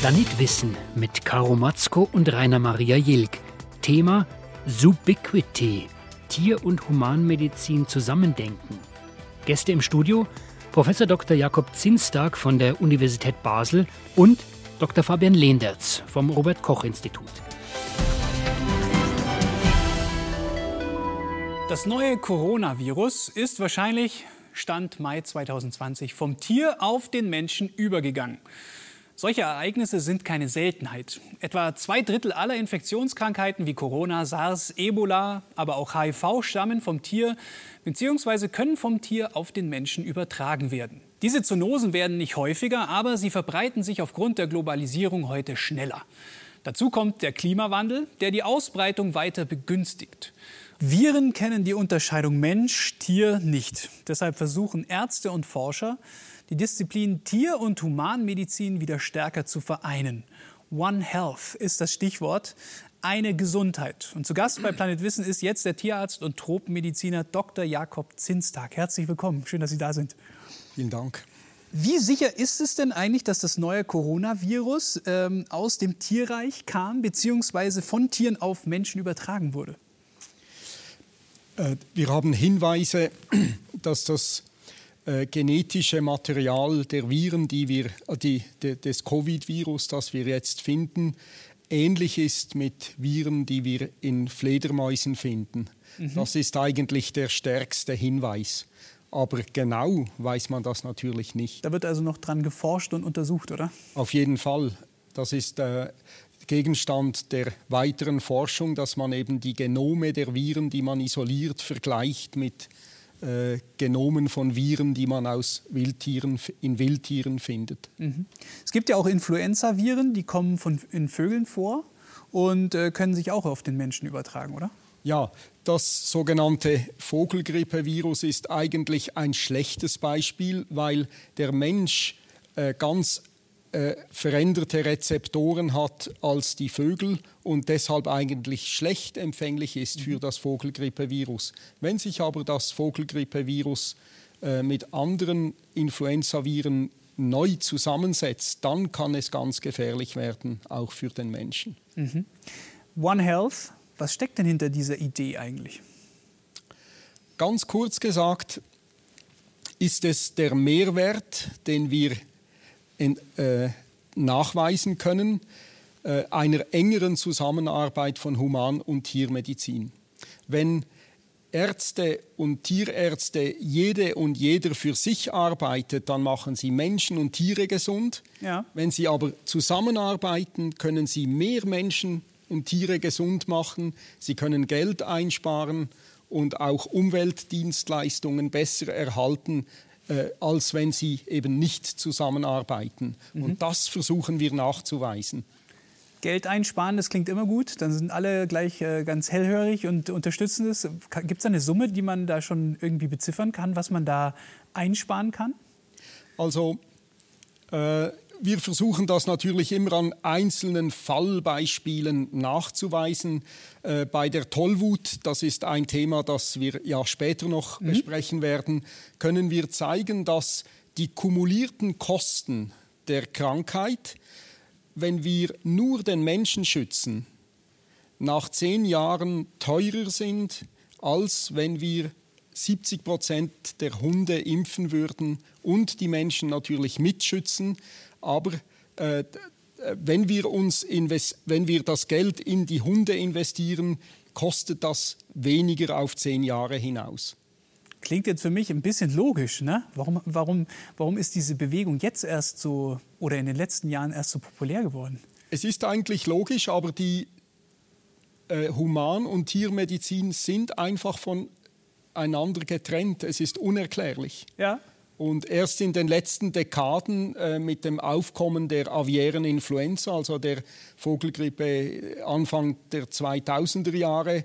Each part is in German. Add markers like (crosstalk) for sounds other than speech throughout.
Planet Wissen mit Caro Matzko und Rainer Maria Jilk. Thema Subiquity. Tier- und Humanmedizin zusammendenken. Gäste im Studio Prof. Dr. Jakob Zinstag von der Universität Basel und Dr. Fabian Lehndertz vom Robert Koch Institut. Das neue Coronavirus ist wahrscheinlich Stand Mai 2020 vom Tier auf den Menschen übergegangen. Solche Ereignisse sind keine Seltenheit. Etwa zwei Drittel aller Infektionskrankheiten wie Corona, SARS, Ebola, aber auch HIV stammen vom Tier bzw. können vom Tier auf den Menschen übertragen werden. Diese Zoonosen werden nicht häufiger, aber sie verbreiten sich aufgrund der Globalisierung heute schneller. Dazu kommt der Klimawandel, der die Ausbreitung weiter begünstigt. Viren kennen die Unterscheidung Mensch-Tier nicht. Deshalb versuchen Ärzte und Forscher, die Disziplin Tier- und Humanmedizin wieder stärker zu vereinen. One Health ist das Stichwort. Eine Gesundheit. Und zu Gast bei Planet Wissen ist jetzt der Tierarzt und Tropenmediziner Dr. Jakob Zinstag. Herzlich willkommen. Schön, dass Sie da sind. Vielen Dank. Wie sicher ist es denn eigentlich, dass das neue Coronavirus ähm, aus dem Tierreich kam, beziehungsweise von Tieren auf Menschen übertragen wurde? Äh, wir haben Hinweise, (clears throat) dass das äh, genetische Material der Viren, die wir, die, de, des Covid-Virus, das wir jetzt finden, ähnlich ist mit Viren, die wir in Fledermäusen finden. Mhm. Das ist eigentlich der stärkste Hinweis. Aber genau weiß man das natürlich nicht. Da wird also noch dran geforscht und untersucht, oder? Auf jeden Fall. Das ist äh, Gegenstand der weiteren Forschung, dass man eben die Genome der Viren, die man isoliert, vergleicht mit äh, Genomen von Viren, die man aus Wildtieren, in Wildtieren findet. Mhm. Es gibt ja auch Influenza-Viren, die kommen von, in Vögeln vor und äh, können sich auch auf den Menschen übertragen, oder? Ja, das sogenannte Vogelgrippevirus ist eigentlich ein schlechtes Beispiel, weil der Mensch äh, ganz äh, veränderte Rezeptoren hat als die Vögel und deshalb eigentlich schlecht empfänglich ist für mhm. das Vogelgrippevirus. Wenn sich aber das Vogelgrippevirus äh, mit anderen Influenzaviren neu zusammensetzt, dann kann es ganz gefährlich werden, auch für den Menschen. Mhm. One Health, was steckt denn hinter dieser Idee eigentlich? Ganz kurz gesagt ist es der Mehrwert, den wir in, äh, nachweisen können, äh, einer engeren Zusammenarbeit von Human- und Tiermedizin. Wenn Ärzte und Tierärzte jede und jeder für sich arbeitet, dann machen sie Menschen und Tiere gesund. Ja. Wenn sie aber zusammenarbeiten, können sie mehr Menschen und Tiere gesund machen. Sie können Geld einsparen und auch Umweltdienstleistungen besser erhalten, äh, als wenn sie eben nicht zusammenarbeiten. Mhm. Und das versuchen wir nachzuweisen. Geld einsparen, das klingt immer gut. Dann sind alle gleich äh, ganz hellhörig und unterstützen es. Gibt es eine Summe, die man da schon irgendwie beziffern kann, was man da einsparen kann? Also äh, wir versuchen das natürlich immer an einzelnen Fallbeispielen nachzuweisen. Äh, bei der Tollwut, das ist ein Thema, das wir ja später noch mhm. besprechen werden, können wir zeigen, dass die kumulierten Kosten der Krankheit, wenn wir nur den Menschen schützen, nach zehn Jahren teurer sind, als wenn wir 70 Prozent der Hunde impfen würden und die Menschen natürlich mitschützen. Aber äh, wenn, wir uns wenn wir das Geld in die Hunde investieren, kostet das weniger auf zehn Jahre hinaus. Klingt jetzt für mich ein bisschen logisch. Ne? Warum, warum, warum ist diese Bewegung jetzt erst so oder in den letzten Jahren erst so populär geworden? Es ist eigentlich logisch, aber die äh, Human- und Tiermedizin sind einfach voneinander getrennt. Es ist unerklärlich. Ja. Und erst in den letzten Dekaden äh, mit dem Aufkommen der aviären Influenza, also der Vogelgrippe Anfang der 2000er Jahre,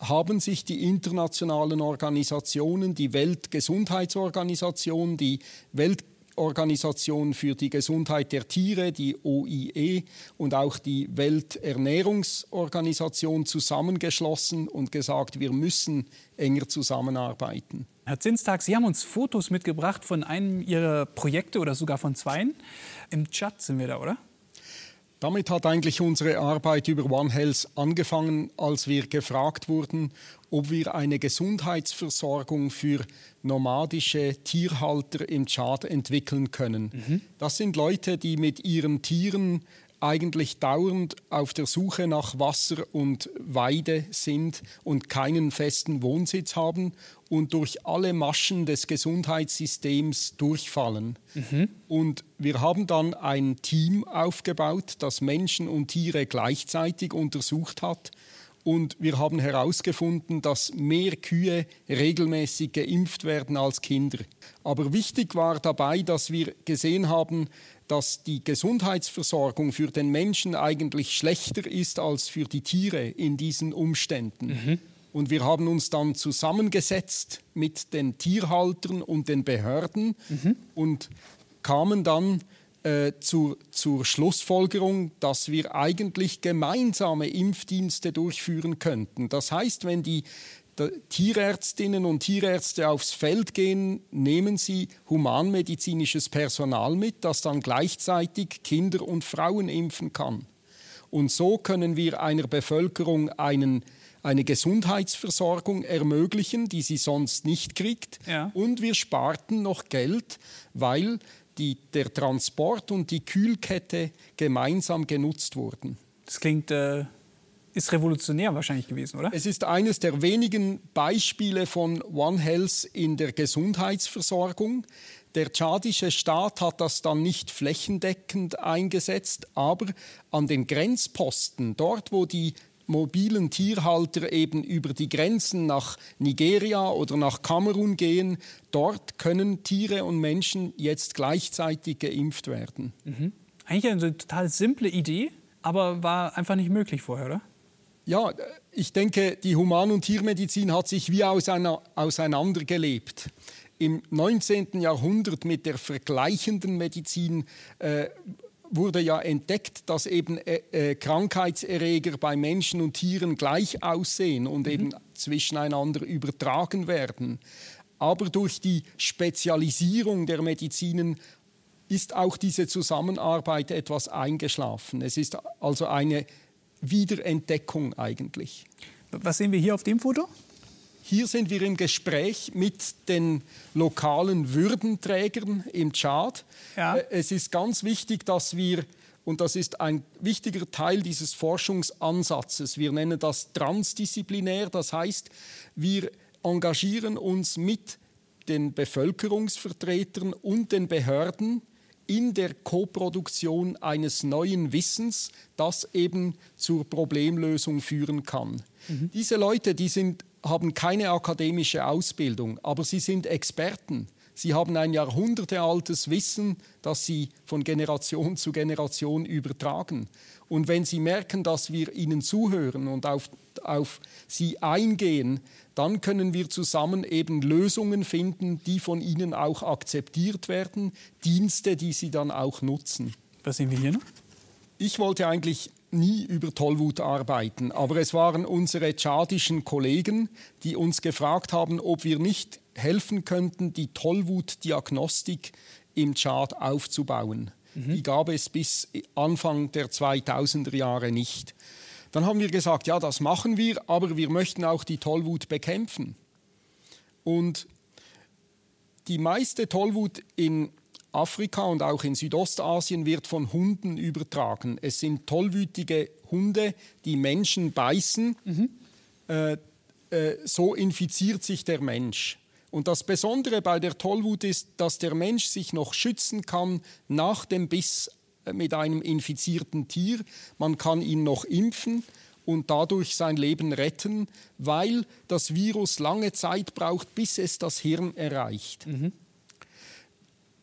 haben sich die internationalen Organisationen, die Weltgesundheitsorganisation, die Welt Organisation für die Gesundheit der Tiere, die OIE, und auch die Welternährungsorganisation zusammengeschlossen und gesagt, wir müssen enger zusammenarbeiten. Herr Zinstag, Sie haben uns Fotos mitgebracht von einem Ihrer Projekte oder sogar von zweien. Im Tschad sind wir da, oder? Damit hat eigentlich unsere Arbeit über One Health angefangen, als wir gefragt wurden, ob wir eine Gesundheitsversorgung für nomadische Tierhalter im Tschad entwickeln können. Mhm. Das sind Leute, die mit ihren Tieren eigentlich dauernd auf der Suche nach Wasser und Weide sind und keinen festen Wohnsitz haben und durch alle Maschen des Gesundheitssystems durchfallen. Mhm. Und wir haben dann ein Team aufgebaut, das Menschen und Tiere gleichzeitig untersucht hat. Und wir haben herausgefunden, dass mehr Kühe regelmäßig geimpft werden als Kinder. Aber wichtig war dabei, dass wir gesehen haben, dass die Gesundheitsversorgung für den Menschen eigentlich schlechter ist als für die Tiere in diesen Umständen. Mhm. Und wir haben uns dann zusammengesetzt mit den Tierhaltern und den Behörden mhm. und kamen dann äh, zur, zur Schlussfolgerung, dass wir eigentlich gemeinsame Impfdienste durchführen könnten. Das heißt, wenn die Tierärztinnen und Tierärzte aufs Feld gehen, nehmen sie humanmedizinisches Personal mit, das dann gleichzeitig Kinder und Frauen impfen kann. Und so können wir einer Bevölkerung einen, eine Gesundheitsversorgung ermöglichen, die sie sonst nicht kriegt. Ja. Und wir sparten noch Geld, weil die, der Transport und die Kühlkette gemeinsam genutzt wurden. Das klingt äh, ist revolutionär wahrscheinlich gewesen, oder? Es ist eines der wenigen Beispiele von One Health in der Gesundheitsversorgung. Der tschadische Staat hat das dann nicht flächendeckend eingesetzt, aber an den Grenzposten, dort wo die mobilen Tierhalter eben über die Grenzen nach Nigeria oder nach Kamerun gehen, dort können Tiere und Menschen jetzt gleichzeitig geimpft werden. Mhm. Eigentlich eine total simple Idee, aber war einfach nicht möglich vorher, oder? Ja, ich denke, die Human- und Tiermedizin hat sich wie auseinandergelebt. Im 19. Jahrhundert mit der vergleichenden Medizin äh, wurde ja entdeckt, dass eben äh, äh, Krankheitserreger bei Menschen und Tieren gleich aussehen und mhm. eben zwischeneinander übertragen werden. Aber durch die Spezialisierung der Medizinen ist auch diese Zusammenarbeit etwas eingeschlafen. Es ist also eine Wiederentdeckung eigentlich. Was sehen wir hier auf dem Foto? Hier sind wir im Gespräch mit den lokalen Würdenträgern im Tschad. Ja. Äh, es ist ganz wichtig, dass wir, und das ist ein wichtiger Teil dieses Forschungsansatzes, wir nennen das transdisziplinär, das heißt, wir engagieren uns mit den Bevölkerungsvertretern und den Behörden in der Koproduktion eines neuen Wissens, das eben zur Problemlösung führen kann. Mhm. Diese Leute, die sind, haben keine akademische Ausbildung, aber sie sind Experten. Sie haben ein jahrhundertealtes Wissen, das sie von Generation zu Generation übertragen. Und wenn sie merken, dass wir ihnen zuhören und auf, auf sie eingehen, dann können wir zusammen eben Lösungen finden, die von ihnen auch akzeptiert werden, Dienste, die sie dann auch nutzen. Was sehen wir hier noch? Ich wollte eigentlich nie über Tollwut arbeiten, aber es waren unsere tschadischen Kollegen, die uns gefragt haben, ob wir nicht helfen könnten, die Tollwut-Diagnostik im Tschad aufzubauen. Mhm. Die gab es bis Anfang der 2000er Jahre nicht. Dann haben wir gesagt, ja, das machen wir, aber wir möchten auch die Tollwut bekämpfen. Und die meiste Tollwut in Afrika und auch in Südostasien wird von Hunden übertragen. Es sind tollwütige Hunde, die Menschen beißen. Mhm. Äh, äh, so infiziert sich der Mensch. Und das Besondere bei der Tollwut ist, dass der Mensch sich noch schützen kann nach dem Biss mit einem infizierten Tier. Man kann ihn noch impfen und dadurch sein Leben retten, weil das Virus lange Zeit braucht, bis es das Hirn erreicht. Mhm.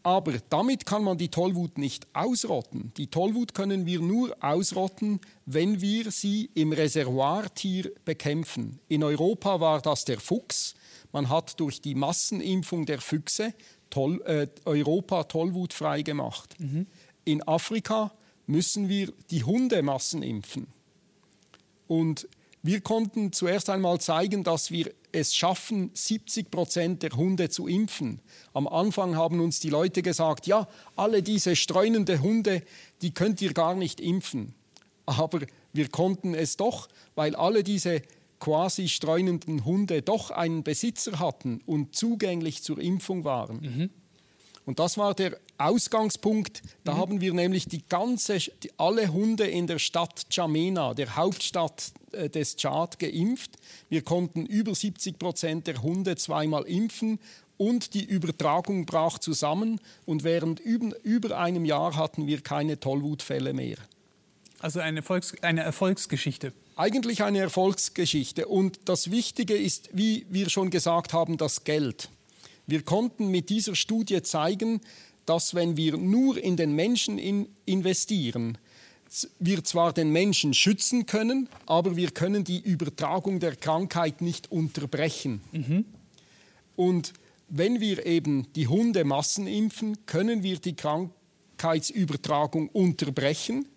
Aber damit kann man die Tollwut nicht ausrotten. Die Tollwut können wir nur ausrotten, wenn wir sie im Reservoirtier bekämpfen. In Europa war das der Fuchs. Man hat durch die Massenimpfung der Füchse Toll, äh, Europa tollwutfrei gemacht. Mhm. In Afrika müssen wir die Hundemassen impfen. Und Wir konnten zuerst einmal zeigen, dass wir es schaffen, 70 Prozent der Hunde zu impfen. Am Anfang haben uns die Leute gesagt, ja, alle diese streunende Hunde, die könnt ihr gar nicht impfen. Aber wir konnten es doch, weil alle diese quasi streunenden Hunde doch einen Besitzer hatten und zugänglich zur Impfung waren. Mhm. Und das war der Ausgangspunkt. Da mhm. haben wir nämlich die ganze, alle Hunde in der Stadt Jamena, der Hauptstadt des Tschad, geimpft. Wir konnten über 70 Prozent der Hunde zweimal impfen und die Übertragung brach zusammen. Und während über, über einem Jahr hatten wir keine Tollwutfälle mehr. Also eine, Volks-, eine Erfolgsgeschichte. Eigentlich eine Erfolgsgeschichte. Und das Wichtige ist, wie wir schon gesagt haben, das Geld. Wir konnten mit dieser Studie zeigen, dass wenn wir nur in den Menschen in investieren, wir zwar den Menschen schützen können, aber wir können die Übertragung der Krankheit nicht unterbrechen. Mhm. Und wenn wir eben die Hunde massenimpfen, können wir die Krankheitsübertragung unterbrechen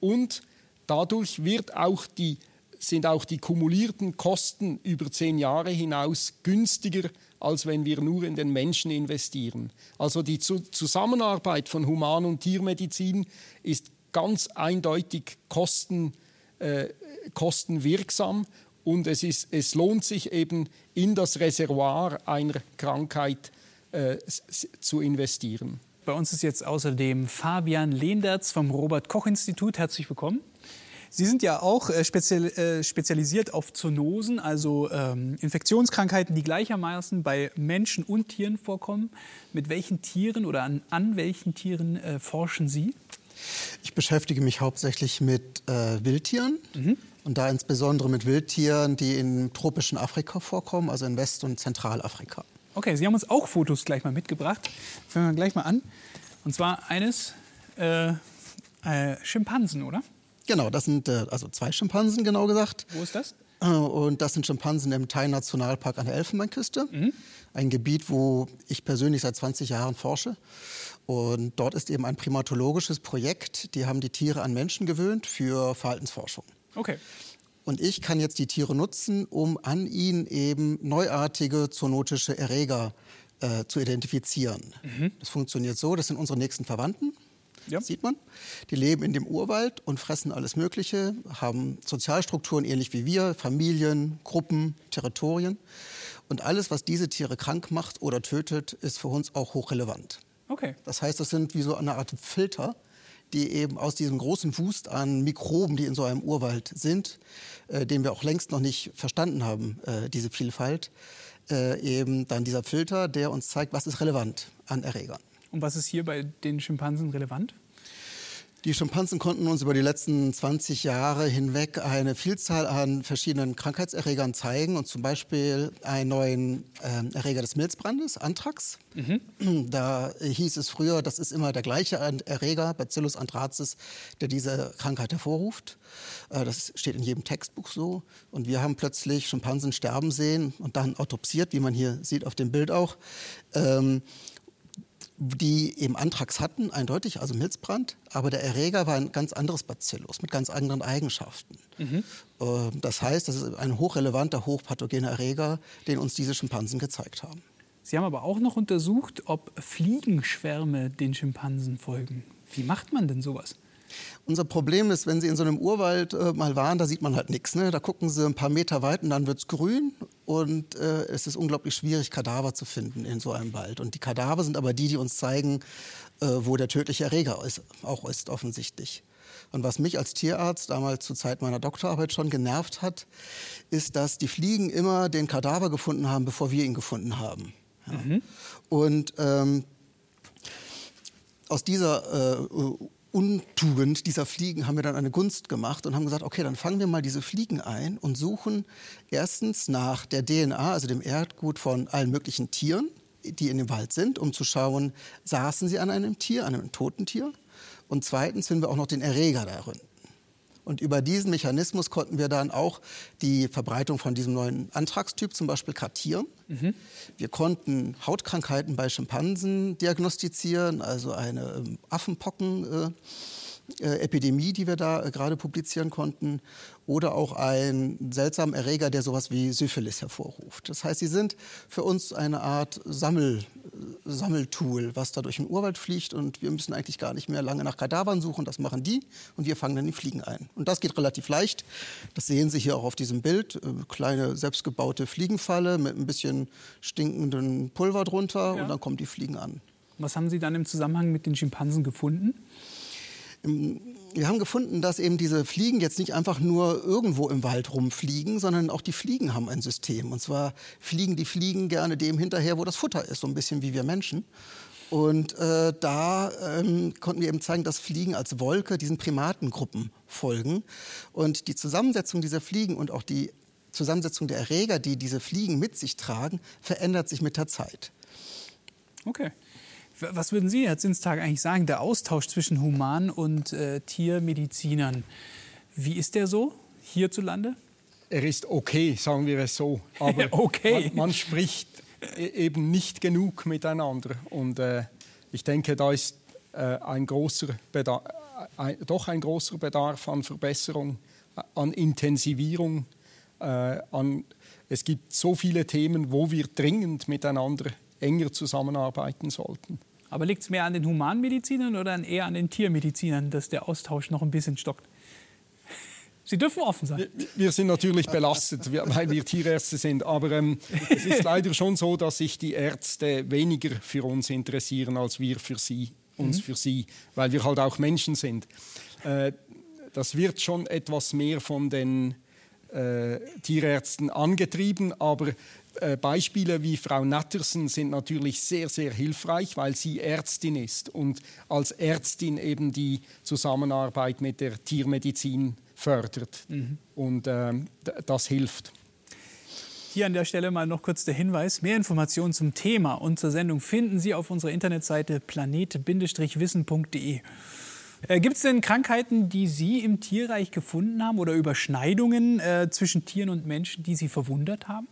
und dadurch wird auch die, sind auch die kumulierten Kosten über zehn Jahre hinaus günstiger als wenn wir nur in den Menschen investieren. Also die Zusammenarbeit von Human- und Tiermedizin ist ganz eindeutig kosten, äh, kostenwirksam und es, ist, es lohnt sich eben in das Reservoir einer Krankheit äh, zu investieren. Bei uns ist jetzt außerdem Fabian Lehndertz vom Robert Koch Institut. Herzlich willkommen. Sie sind ja auch äh, äh, spezialisiert auf Zoonosen, also ähm, Infektionskrankheiten, die gleichermaßen bei Menschen und Tieren vorkommen. Mit welchen Tieren oder an, an welchen Tieren äh, forschen Sie? Ich beschäftige mich hauptsächlich mit äh, Wildtieren. Mhm. Und da insbesondere mit Wildtieren, die im tropischen Afrika vorkommen, also in West- und Zentralafrika. Okay, Sie haben uns auch Fotos gleich mal mitgebracht. Fangen wir gleich mal an. Und zwar eines äh, äh, Schimpansen, oder? Genau, das sind äh, also zwei Schimpansen, genau gesagt. Wo ist das? Äh, und das sind Schimpansen im Thai-Nationalpark an der Elfenbeinküste. Mhm. Ein Gebiet, wo ich persönlich seit 20 Jahren forsche. Und dort ist eben ein primatologisches Projekt. Die haben die Tiere an Menschen gewöhnt für Verhaltensforschung. Okay. Und ich kann jetzt die Tiere nutzen, um an ihnen eben neuartige zoonotische Erreger äh, zu identifizieren. Mhm. Das funktioniert so, das sind unsere nächsten Verwandten. Ja. Sieht man. Die leben in dem Urwald und fressen alles Mögliche, haben Sozialstrukturen ähnlich wie wir, Familien, Gruppen, Territorien. Und alles, was diese Tiere krank macht oder tötet, ist für uns auch hochrelevant. Okay. Das heißt, das sind wie so eine Art Filter, die eben aus diesem großen Wust an Mikroben, die in so einem Urwald sind, äh, den wir auch längst noch nicht verstanden haben, äh, diese Vielfalt, äh, eben dann dieser Filter, der uns zeigt, was ist relevant an Erregern. Und was ist hier bei den Schimpansen relevant? Die Schimpansen konnten uns über die letzten 20 Jahre hinweg eine Vielzahl an verschiedenen Krankheitserregern zeigen und zum Beispiel einen neuen äh, Erreger des Milzbrandes, Anthrax. Mhm. Da hieß es früher, das ist immer der gleiche Erreger, Bacillus anthracis, der diese Krankheit hervorruft. Äh, das steht in jedem Textbuch so. Und wir haben plötzlich Schimpansen sterben sehen und dann autopsiert, wie man hier sieht auf dem Bild auch. Ähm, die eben Anthrax hatten, eindeutig, also Milzbrand, aber der Erreger war ein ganz anderes Bacillus mit ganz anderen Eigenschaften. Mhm. Das heißt, das ist ein hochrelevanter, hochpathogener Erreger, den uns diese Schimpansen gezeigt haben. Sie haben aber auch noch untersucht, ob Fliegenschwärme den Schimpansen folgen. Wie macht man denn sowas? Unser Problem ist, wenn Sie in so einem Urwald äh, mal waren, da sieht man halt nichts. Ne? Da gucken Sie ein paar Meter weit und dann wird es grün. Und äh, es ist unglaublich schwierig, Kadaver zu finden in so einem Wald. Und die Kadaver sind aber die, die uns zeigen, äh, wo der tödliche Erreger ist, auch ist offensichtlich. Und was mich als Tierarzt damals zur Zeit meiner Doktorarbeit schon genervt hat, ist, dass die Fliegen immer den Kadaver gefunden haben, bevor wir ihn gefunden haben. Ja. Mhm. Und ähm, aus dieser äh, Untugend dieser Fliegen haben wir dann eine Gunst gemacht und haben gesagt, okay, dann fangen wir mal diese Fliegen ein und suchen erstens nach der DNA, also dem Erdgut von allen möglichen Tieren, die in dem Wald sind, um zu schauen, saßen sie an einem Tier, an einem toten Tier. Und zweitens finden wir auch noch den Erreger darin. Und über diesen Mechanismus konnten wir dann auch die Verbreitung von diesem neuen Antragstyp zum Beispiel kartieren. Mhm. Wir konnten Hautkrankheiten bei Schimpansen diagnostizieren, also eine ähm, Affenpocken. äh, Epidemie, die wir da äh, gerade publizieren konnten, oder auch einen seltsamen Erreger, der sowas wie Syphilis hervorruft. Das heißt, sie sind für uns eine Art Sammel, Sammeltool, was da durch den Urwald fliegt und wir müssen eigentlich gar nicht mehr lange nach Kadavern suchen, das machen die und wir fangen dann die Fliegen ein. Und das geht relativ leicht. Das sehen Sie hier auch auf diesem Bild. Äh, kleine selbstgebaute Fliegenfalle mit ein bisschen stinkenden Pulver drunter ja. und dann kommen die Fliegen an. Was haben Sie dann im Zusammenhang mit den Schimpansen gefunden? Wir haben gefunden, dass eben diese Fliegen jetzt nicht einfach nur irgendwo im Wald rumfliegen, sondern auch die Fliegen haben ein System. Und zwar fliegen die Fliegen gerne dem hinterher, wo das Futter ist, so ein bisschen wie wir Menschen. Und äh, da ähm, konnten wir eben zeigen, dass Fliegen als Wolke diesen Primatengruppen folgen. Und die Zusammensetzung dieser Fliegen und auch die Zusammensetzung der Erreger, die diese Fliegen mit sich tragen, verändert sich mit der Zeit. Okay. Was würden Sie, Herr Zinstag, eigentlich sagen, der Austausch zwischen Human- und äh, Tiermedizinern, wie ist der so hierzulande? Er ist okay, sagen wir es so. Aber (laughs) okay. man, man, spricht e-, eben nicht genug miteinander. Und äh, ich denke, da ist äh, ein großer Bedarf, äh, ein, doch ein großer Bedarf an Verbesserung, an Intensivierung. Äh, an, es gibt so viele Themen, wo wir dringend miteinander enger zusammenarbeiten sollten. Aber liegt es mehr an den Humanmedizinern oder eher an den Tiermedizinern, dass der Austausch noch ein bisschen stockt? Sie dürfen offen sein. Wir, sind natürlich belastet, weil wir Tierärzte sind. Aber ähm, es ist leider schon so, dass sich die Ärzte weniger für uns interessieren als wir für sie, uns mhm. für sie, weil wir halt auch Menschen sind. Äh, das wird schon etwas mehr von den äh, Tierärzten angetrieben, aber Beispiele wie Frau Nattersen sind natürlich sehr, sehr hilfreich, weil sie Ärztin ist und als Ärztin eben die Zusammenarbeit mit der Tiermedizin fördert. Mhm. Und äh, das hilft. Hier an der Stelle mal noch kurz der Hinweis. Mehr Informationen zum Thema und zur Sendung finden Sie auf unserer Internetseite planet-wissen.de. Äh, Gibt es denn Krankheiten, die Sie im Tierreich gefunden haben oder Überschneidungen äh, zwischen Tieren und Menschen, die Sie verwundert haben?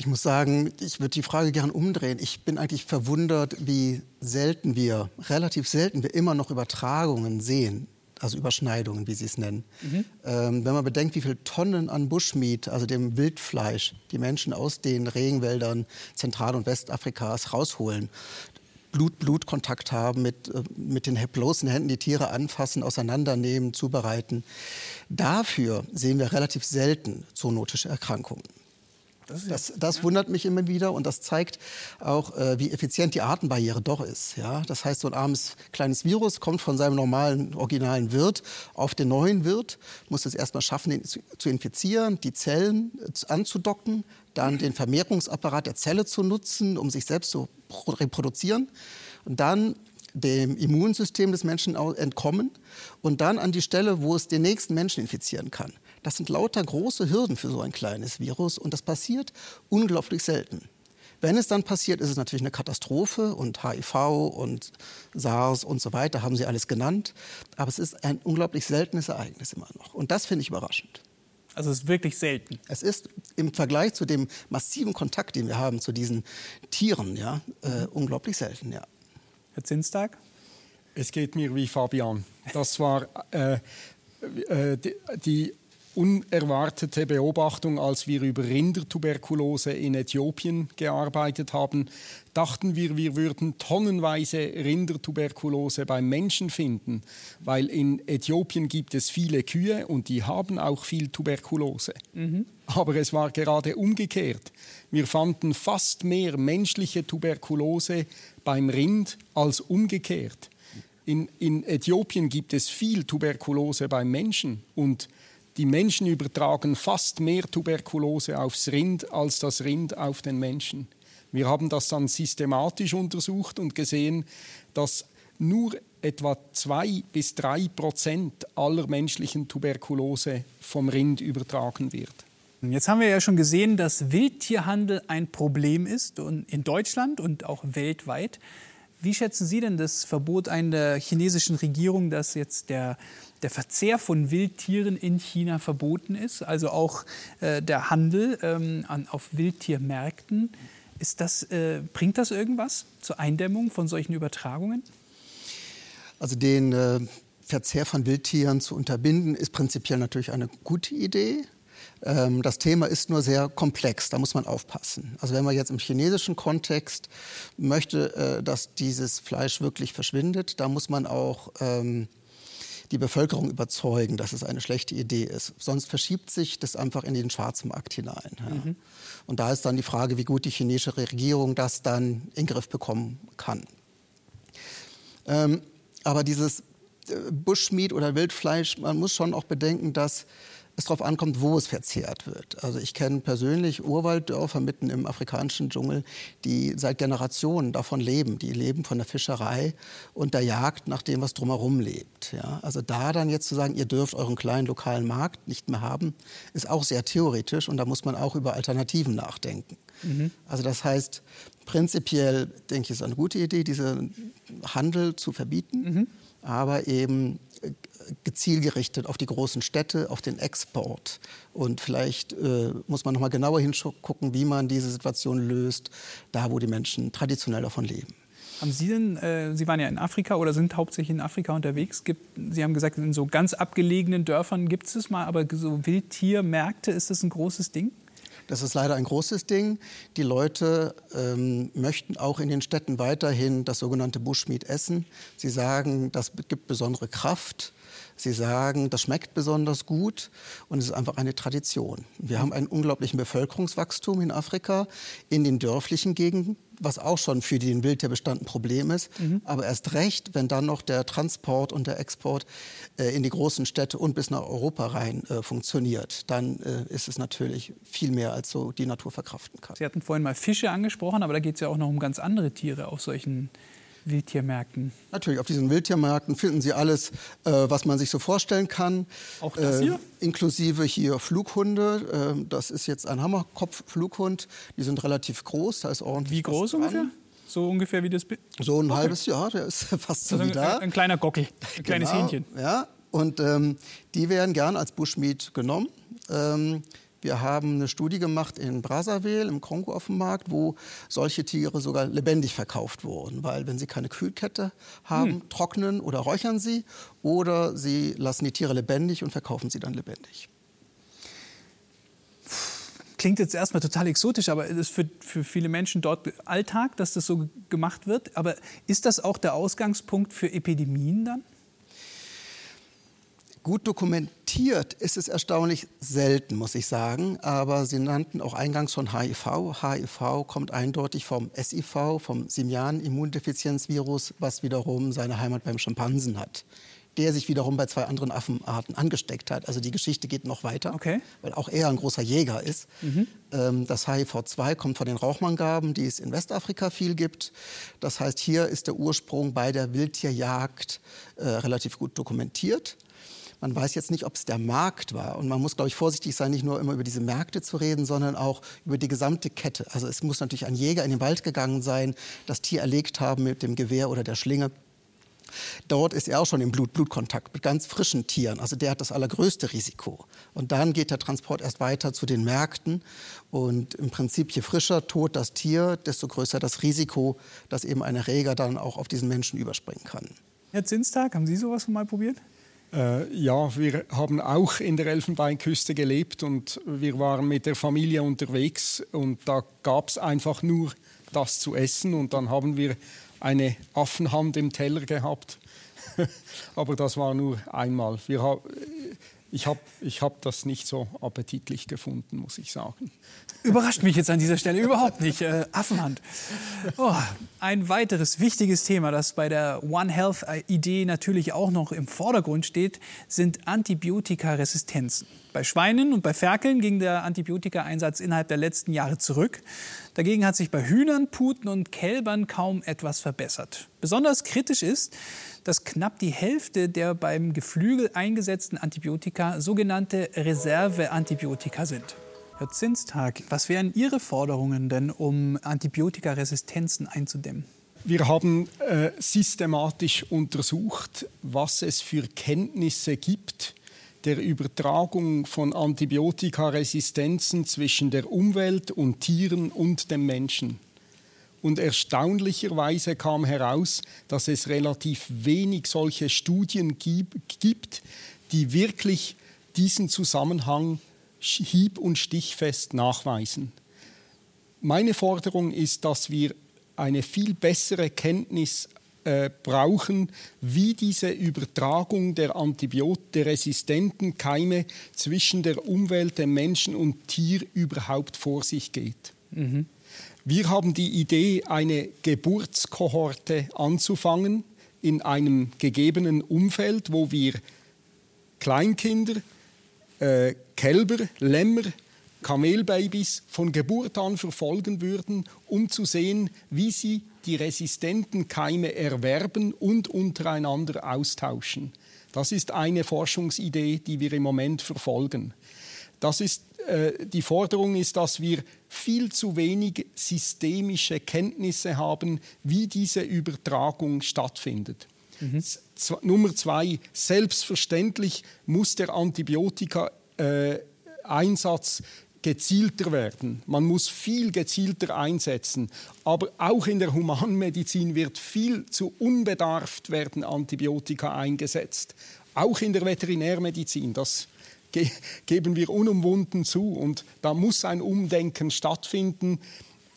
Ich muss sagen, ich würde die Frage gern umdrehen. Ich bin eigentlich verwundert, wie selten wir, relativ selten wir immer noch Übertragungen sehen. Also Überschneidungen, wie Sie es nennen. Mhm. Ähm, wenn man bedenkt, wie viele Tonnen an Bushmeat, also dem Wildfleisch, die Menschen aus den Regenwäldern Zentral- und Westafrikas rausholen, Blut-Blut-Kontakt haben, mit, äh, mit den bloßen Händen die Tiere anfassen, auseinandernehmen, zubereiten. Dafür sehen wir relativ selten zoonotische Erkrankungen. Das, das, das wundert mich immer wieder und das zeigt auch, äh, wie effizient die Artenbarriere doch ist. Ja? Das heißt, so ein armes kleines Virus kommt von seinem normalen, originalen Wirt auf den neuen Wirt, muss es erstmal schaffen, ihn zu, zu infizieren, die Zellen äh, anzudocken, dann den Vermehrungsapparat der Zelle zu nutzen, um sich selbst zu reproduzieren und dann dem Immunsystem des Menschen entkommen und dann an die Stelle, wo es den nächsten Menschen infizieren kann. Das sind lauter große Hürden für so ein kleines Virus und das passiert unglaublich selten. Wenn es dann passiert, ist es natürlich eine Katastrophe und HIV und SARS und so weiter haben Sie alles genannt. Aber es ist ein unglaublich seltenes Ereignis immer noch. Und das finde ich überraschend. Also es ist wirklich selten. Es ist im Vergleich zu dem massiven Kontakt, den wir haben zu diesen Tieren, ja, äh, unglaublich selten. Ja. Herr Zinstag? Es geht mir wie Fabian. Das war äh, äh, die, die unerwartete Beobachtung, als wir über Rindertuberkulose in Äthiopien gearbeitet haben. Dachten wir, wir würden tonnenweise Rindertuberkulose beim Menschen finden, weil in Äthiopien gibt es viele Kühe und die haben auch viel Tuberkulose. Mhm. Aber es war gerade umgekehrt. Wir fanden fast mehr menschliche Tuberkulose beim Rind als umgekehrt. In, in Äthiopien gibt es viel Tuberkulose beim Menschen und die Menschen übertragen fast mehr Tuberkulose aufs Rind als das Rind auf den Menschen. Wir haben das dann systematisch untersucht und gesehen, dass nur etwa zwei bis drei Prozent aller menschlichen Tuberkulose vom Rind übertragen wird. Jetzt haben wir ja schon gesehen, dass Wildtierhandel ein Problem ist in Deutschland und auch weltweit. Wie schätzen Sie denn das Verbot einer chinesischen Regierung, dass jetzt der, der Verzehr von Wildtieren in China verboten ist, also auch äh, der Handel ähm, an, auf Wildtiermärkten? Ist das, äh, bringt das irgendwas zur Eindämmung von solchen Übertragungen? Also den äh, Verzehr von Wildtieren zu unterbinden, ist prinzipiell natürlich eine gute Idee. Ähm, das Thema ist nur sehr komplex, da muss man aufpassen. Also wenn man jetzt im chinesischen Kontext möchte, äh, dass dieses Fleisch wirklich verschwindet, da muss man auch ähm, die Bevölkerung überzeugen, dass es eine schlechte Idee ist. Sonst verschiebt sich das einfach in den Schwarzmarkt hinein. Ja. Mhm. Und da ist dann die Frage, wie gut die chinesische Regierung das dann in den Griff bekommen kann. Ähm, aber dieses äh, Bushmeat oder Wildfleisch, man muss schon auch bedenken, dass es darauf ankommt, wo es verzehrt wird. Also ich kenne persönlich Urwalddörfer mitten im afrikanischen Dschungel, die seit Generationen davon leben. Die leben von der Fischerei und der Jagd nach dem, was drumherum lebt. Ja, also da dann jetzt zu sagen, ihr dürft euren kleinen lokalen Markt nicht mehr haben, ist auch sehr theoretisch und da muss man auch über Alternativen nachdenken. Mhm. Also das heißt, prinzipiell denke ich, ist eine gute Idee, diesen Handel zu verbieten. Mhm aber eben gezielgerichtet auf die großen Städte, auf den Export. Und vielleicht äh, muss man noch mal genauer hingucken, wie man diese Situation löst, da wo die Menschen traditionell davon leben. Haben Sie denn, äh, Sie waren ja in Afrika oder sind hauptsächlich in Afrika unterwegs. Gibt, Sie haben gesagt, in so ganz abgelegenen Dörfern gibt es es mal, aber so Wildtiermärkte, ist das ein großes Ding? Das ist leider ein großes Ding. Die Leute ähm, möchten auch in den Städten weiterhin das sogenannte Bushmeat essen. Sie sagen, das gibt besondere Kraft. Sie sagen, das schmeckt besonders gut und es ist einfach eine Tradition. Wir haben einen unglaublichen Bevölkerungswachstum in Afrika, in den dörflichen Gegenden, was auch schon für den Wildtierbestand ein Problem ist. Mhm. Aber erst recht, wenn dann noch der Transport und der Export äh, in die großen Städte und bis nach Europa rein äh, funktioniert, dann äh, ist es natürlich viel mehr, als so die Natur verkraften kann. Sie hatten vorhin mal Fische angesprochen, aber da geht es ja auch noch um ganz andere Tiere auf solchen Wildtiermärkten? Natürlich, auf diesen Wildtiermärkten finden Sie alles, äh, was man sich so vorstellen kann. Auch das hier? Äh, inklusive hier Flughunde. Äh, das ist jetzt ein Hammerkopf-Flughund. Die sind relativ groß, da ist ordentlich Wie groß ungefähr? So ungefähr wie das Bild? So ein okay. halbes Jahr, der ist (laughs) fast so also wie da. Ein, ein, kleiner Gockel, ein (laughs) kleines genau, Hähnchen. Ja, und ähm, die werden gern als Bushmeat genommen. Ähm, wir haben eine Studie gemacht in Brazzaville im Kongo auf dem Markt, wo solche Tiere sogar lebendig verkauft wurden, weil wenn sie keine Kühlkette haben, hm. trocknen oder räuchern sie oder sie lassen die Tiere lebendig und verkaufen sie dann lebendig. Klingt jetzt erstmal total exotisch, aber es ist für, für viele Menschen dort Alltag, dass das so gemacht wird. Aber ist das auch der Ausgangspunkt für Epidemien dann? Gut dokumentiert ist es erstaunlich selten, muss ich sagen. Aber Sie nannten auch eingangs schon HIV. HIV kommt eindeutig vom SIV, vom Simian-Immundefizienzvirus, was wiederum seine Heimat beim Schimpansen hat der sich wiederum bei zwei anderen Affenarten angesteckt hat. Also die Geschichte geht noch weiter, okay. weil auch er ein großer Jäger ist. Mhm. Ähm, das HIV-2 kommt von den Rauchmanngaben, die es in Westafrika viel gibt. Das heißt, hier ist der Ursprung bei der Wildtierjagd äh, relativ gut dokumentiert. Man weiß jetzt nicht, ob es der Markt war. Und man muss, glaube ich, vorsichtig sein, nicht nur immer über diese Märkte zu reden, sondern auch über die gesamte Kette. Also es muss natürlich ein Jäger in den Wald gegangen sein, das Tier erlegt haben mit dem Gewehr oder der Schlinge. Dort ist er auch schon im Blut-Blut-Kontakt mit ganz frischen Tieren. Also der hat das allergrößte Risiko. Und dann geht der Transport erst weiter zu den Märkten. Und im Prinzip, je frischer tot das Tier, desto größer das Risiko, dass eben ein Erreger dann auch auf diesen Menschen überspringen kann. Herr Zinstag, haben Sie sowas mal probiert? Äh, ja, wir haben auch in der Elfenbeinküste gelebt und wir waren mit der Familie unterwegs und da gab es einfach nur das zu essen und dann haben wir eine Affenhand im Teller gehabt. (laughs) Aber das war nur einmal. Wir, ich habe ich hab das nicht so appetitlich gefunden, muss ich sagen. Überrascht mich jetzt an dieser Stelle überhaupt nicht. Äh, Affenhand. Oh, ein weiteres wichtiges Thema, das bei der One Health-Idee natürlich auch noch im Vordergrund steht, sind Antibiotikaresistenzen. Bei Schweinen und bei Ferkeln ging der Antibiotikaeinsatz innerhalb der letzten Jahre zurück. Dagegen hat sich bei Hühnern, Puten und Kälbern kaum etwas verbessert. Besonders kritisch ist, dass knapp die Hälfte der beim Geflügel eingesetzten Antibiotika sogenannte Reserveantibiotika sind. Herr Zinstag, was wären Ihre Forderungen denn, um Antibiotikaresistenzen einzudämmen? Wir haben äh, systematisch untersucht, was es für Kenntnisse gibt der Übertragung von Antibiotikaresistenzen zwischen der Umwelt und Tieren und dem Menschen. Und erstaunlicherweise kam heraus, dass es relativ wenig solche Studien gibt, die wirklich diesen Zusammenhang hieb- und stichfest nachweisen. Meine Forderung ist, dass wir eine viel bessere Kenntnis äh, brauchen, wie diese Übertragung der Antibiotika, der resistenten Keime zwischen der Umwelt, dem Menschen und Tier überhaupt vor sich geht. Mhm. Wir haben die Idee, eine Geburtskohorte anzufangen in einem gegebenen Umfeld, wo wir Kleinkinder, äh, Kälber, Lämmer, Kamelbabys von Geburt an verfolgen würden, um zu sehen, wie sie die resistenten Keime erwerben und untereinander austauschen. Das ist eine Forschungsidee, die wir im Moment verfolgen. Das ist, äh, die Forderung ist, dass wir viel zu wenig systemische Kenntnisse haben, wie diese Übertragung stattfindet. Mhm. Nummer zwei, selbstverständlich muss der Antibiotika-Einsatz äh, gezielter werden. Man muss viel gezielter einsetzen. Aber auch in der Humanmedizin wird viel zu unbedarft werden Antibiotika eingesetzt. Auch in der Veterinärmedizin. Das ge geben wir unumwunden zu. Und da muss ein Umdenken stattfinden.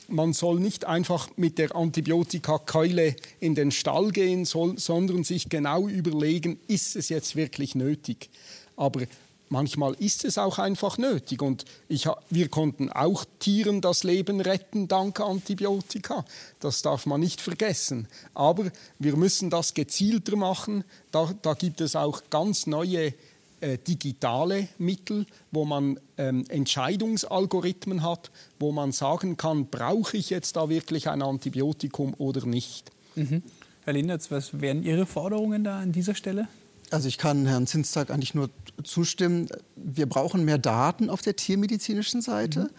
Man soll nicht einfach mit der Antibiotikakeule in den Stall gehen, soll, sondern sich genau überlegen, ist es jetzt wirklich nötig. Aber manchmal ist es auch einfach nötig. Und ich, wir konnten auch Tieren das Leben retten dank Antibiotika. Das darf man nicht vergessen. Aber wir müssen das gezielter machen. Da, da gibt es auch ganz neue äh, digitale Mittel, wo man ähm, Entscheidungsalgorithmen hat, wo man sagen kann, brauche ich jetzt da wirklich ein Antibiotikum oder nicht. Mhm. Herr Lindertz, was wären Ihre Forderungen da an dieser Stelle? Also ich kann Herrn Zinstag eigentlich nur zustimmen. Wir brauchen mehr Daten auf der tiermedizinischen Seite. Mhm.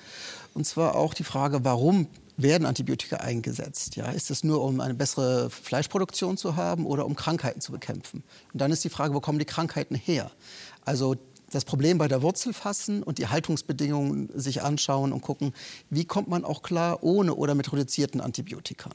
Und zwar auch die Frage, warum werden Antibiotika eingesetzt? Ja, ist es nur, um eine bessere Fleischproduktion zu haben oder um Krankheiten zu bekämpfen? Und dann ist die Frage, wo kommen die Krankheiten her? Also das Problem bei der Wurzel fassen und die Haltungsbedingungen sich anschauen und gucken, wie kommt man auch klar ohne oder mit reduzierten Antibiotika.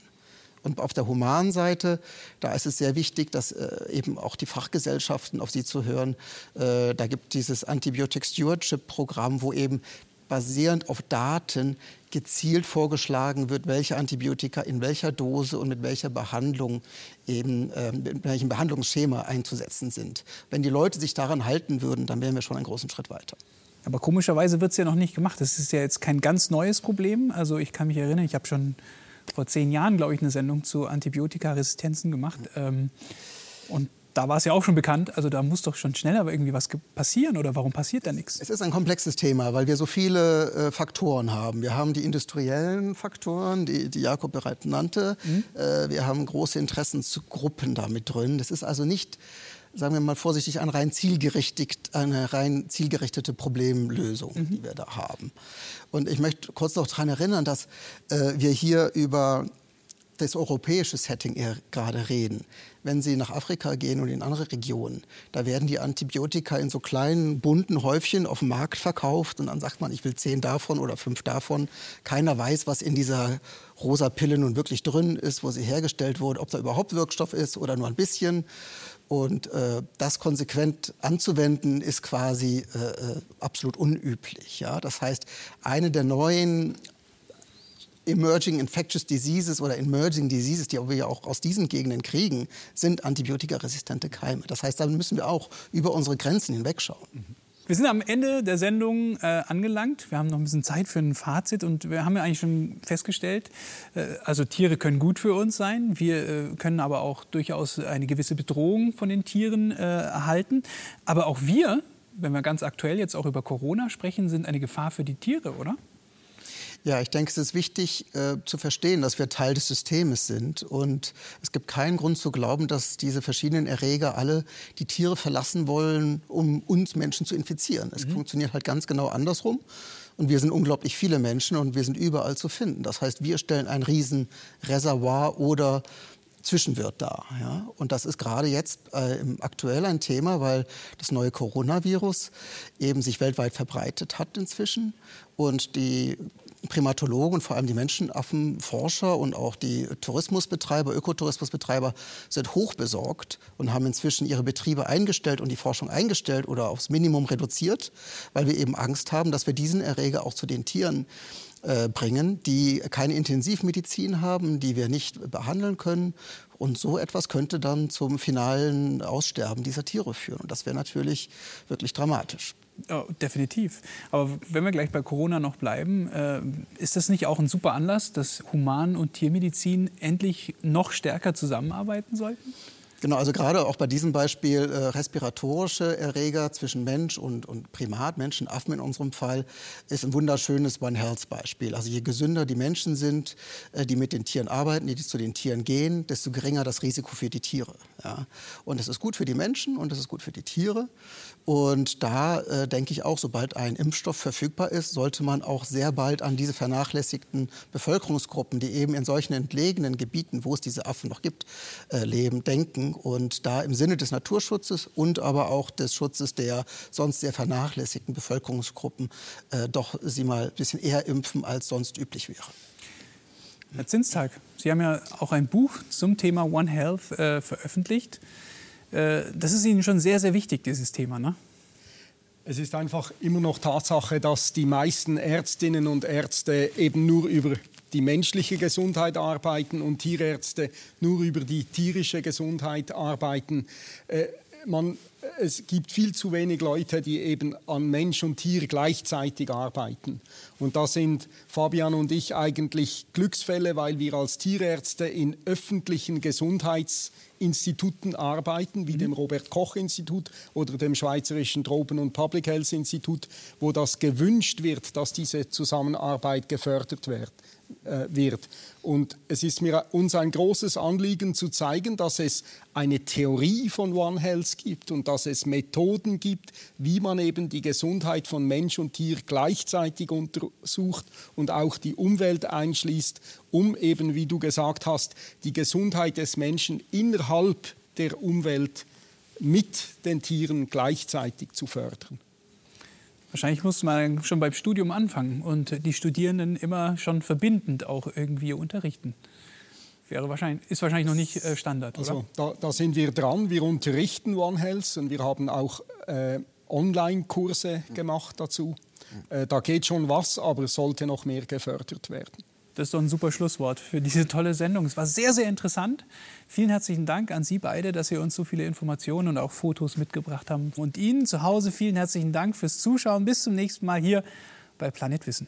Und auf der humanen Seite, da ist es sehr wichtig, dass äh, eben auch die Fachgesellschaften auf sie zu hören. Äh, da gibt dieses Antibiotic Stewardship Programm, wo eben basierend auf Daten gezielt vorgeschlagen wird, welche Antibiotika in welcher Dose und mit welcher Behandlung eben äh, mit welchem Behandlungsschema einzusetzen sind. Wenn die Leute sich daran halten würden, dann wären wir schon einen großen Schritt weiter. Aber komischerweise wird es ja noch nicht gemacht. Das ist ja jetzt kein ganz neues Problem. Also ich kann mich erinnern, ich habe schon vor zehn Jahren, glaube ich, eine Sendung zu Antibiotikaresistenzen gemacht. Ähm, und da war es ja auch schon bekannt, also da muss doch schon schneller irgendwie was passieren oder warum passiert da nichts? Es ist ein komplexes Thema, weil wir so viele äh, Faktoren haben. Wir haben die industriellen Faktoren, die, die Jakob bereits nannte. Mhm. Äh, wir haben große Interessensgruppen damit drin. Das ist also nicht sagen wir mal vorsichtig, eine rein, zielgerichtet, eine rein zielgerichtete Problemlösung, mhm. die wir da haben. Und ich möchte kurz noch daran erinnern, dass äh, wir hier über das europäische Setting eher gerade reden. Wenn Sie nach Afrika gehen und in andere Regionen, da werden die Antibiotika in so kleinen bunten Häufchen auf dem Markt verkauft und dann sagt man, ich will zehn davon oder fünf davon. Keiner weiß, was in dieser rosa Pille nun wirklich drin ist, wo sie hergestellt wurde, ob da überhaupt Wirkstoff ist oder nur ein bisschen. Und äh, das konsequent anzuwenden, ist quasi äh, äh, absolut unüblich. Ja? Das heißt, eine der neuen Emerging Infectious Diseases oder Emerging Diseases, die wir ja auch aus diesen Gegenden kriegen, sind antibiotikaresistente Keime. Das heißt, da müssen wir auch über unsere Grenzen hinwegschauen. Mhm. Wir sind am Ende der Sendung äh, angelangt. Wir haben noch ein bisschen Zeit für ein Fazit und wir haben ja eigentlich schon festgestellt, äh, also Tiere können gut für uns sein. Wir äh, können aber auch durchaus eine gewisse Bedrohung von den Tieren äh, erhalten. Aber auch wir, wenn wir ganz aktuell jetzt auch über Corona sprechen, sind eine Gefahr für die Tiere, oder? Ja, ich denke, es ist wichtig äh, zu verstehen, dass wir Teil des Systems sind. Und es gibt keinen Grund zu glauben, dass diese verschiedenen Erreger alle die Tiere verlassen wollen, um uns Menschen zu infizieren. Es mhm. funktioniert halt ganz genau andersrum. Und wir sind unglaublich viele Menschen und wir sind überall zu finden. Das heißt, wir stellen ein Riesenreservoir oder Zwischenwirt dar. Ja? Und das ist gerade jetzt äh, aktuell ein Thema, weil das neue Coronavirus eben sich weltweit verbreitet hat inzwischen und die Primatologen, vor allem die Menschenaffenforscher und auch die Tourismusbetreiber, Ökotourismusbetreiber sind hochbesorgt und haben inzwischen ihre Betriebe eingestellt und die Forschung eingestellt oder aufs Minimum reduziert, weil wir eben Angst haben, dass wir diesen Erreger auch zu den Tieren äh, bringen, die keine Intensivmedizin haben, die wir nicht behandeln können. Und so etwas könnte dann zum finalen Aussterben dieser Tiere führen. Und das wäre natürlich wirklich dramatisch. Oh, definitiv. Aber wenn wir gleich bei Corona noch bleiben, äh, ist das nicht auch ein super Anlass, dass Human- und Tiermedizin endlich noch stärker zusammenarbeiten sollten? Genau, also gerade auch bei diesem Beispiel äh, respiratorische Erreger zwischen Mensch und, und Primat, Menschen, Affen in unserem Fall, ist ein wunderschönes One Health Beispiel. Also je gesünder die Menschen sind, äh, die mit den Tieren arbeiten, die zu den Tieren gehen, desto geringer das Risiko für die Tiere. Ja. Und das ist gut für die Menschen und das ist gut für die Tiere. Und da äh, denke ich auch, sobald ein Impfstoff verfügbar ist, sollte man auch sehr bald an diese vernachlässigten Bevölkerungsgruppen, die eben in solchen entlegenen Gebieten, wo es diese Affen noch gibt, äh, leben, denken und da im Sinne des Naturschutzes und aber auch des Schutzes der sonst sehr vernachlässigten Bevölkerungsgruppen äh, doch sie mal ein bisschen eher impfen, als sonst üblich wäre. Herr Zinstag, Sie haben ja auch ein Buch zum Thema One Health äh, veröffentlicht. Äh, das ist Ihnen schon sehr, sehr wichtig, dieses Thema, ne? Es ist einfach immer noch Tatsache, dass die meisten Ärztinnen und Ärzte eben nur über die menschliche Gesundheit arbeiten und Tierärzte nur über die tierische Gesundheit arbeiten. Äh, man, es gibt viel zu wenig Leute, die eben an Mensch und Tier gleichzeitig arbeiten. Und da sind Fabian und ich eigentlich Glücksfälle, weil wir als Tierärzte in öffentlichen Gesundheitsinstituten arbeiten, wie mhm. dem Robert Koch Institut oder dem Schweizerischen Tropen- und Public Health Institut, wo das gewünscht wird, dass diese Zusammenarbeit gefördert wird wird. Und es ist mir uns ein großes Anliegen zu zeigen, dass es eine Theorie von One Health gibt und dass es Methoden gibt, wie man eben die Gesundheit von Mensch und Tier gleichzeitig untersucht und auch die Umwelt einschließt, um eben, wie du gesagt hast, die Gesundheit des Menschen innerhalb der Umwelt mit den Tieren gleichzeitig zu fördern. Wahrscheinlich muss man schon beim Studium anfangen und die Studierenden immer schon verbindend auch irgendwie unterrichten. Wäre wahrscheinlich, ist wahrscheinlich noch nicht äh, Standard? Also da, da, sind wir dran. Wir unterrichten One Health und wir haben auch äh, Online-Kurse gemacht dazu. Äh, da geht schon was, aber es sollte noch mehr gefördert werden. Das ist doch ein super Schlusswort für diese tolle Sendung. Es war sehr, sehr interessant. Vielen herzlichen Dank an Sie beide, dass Sie uns so viele Informationen und auch Fotos mitgebracht haben. Und Ihnen zu Hause vielen herzlichen Dank fürs Zuschauen. Bis zum nächsten Mal hier bei Planet Wissen.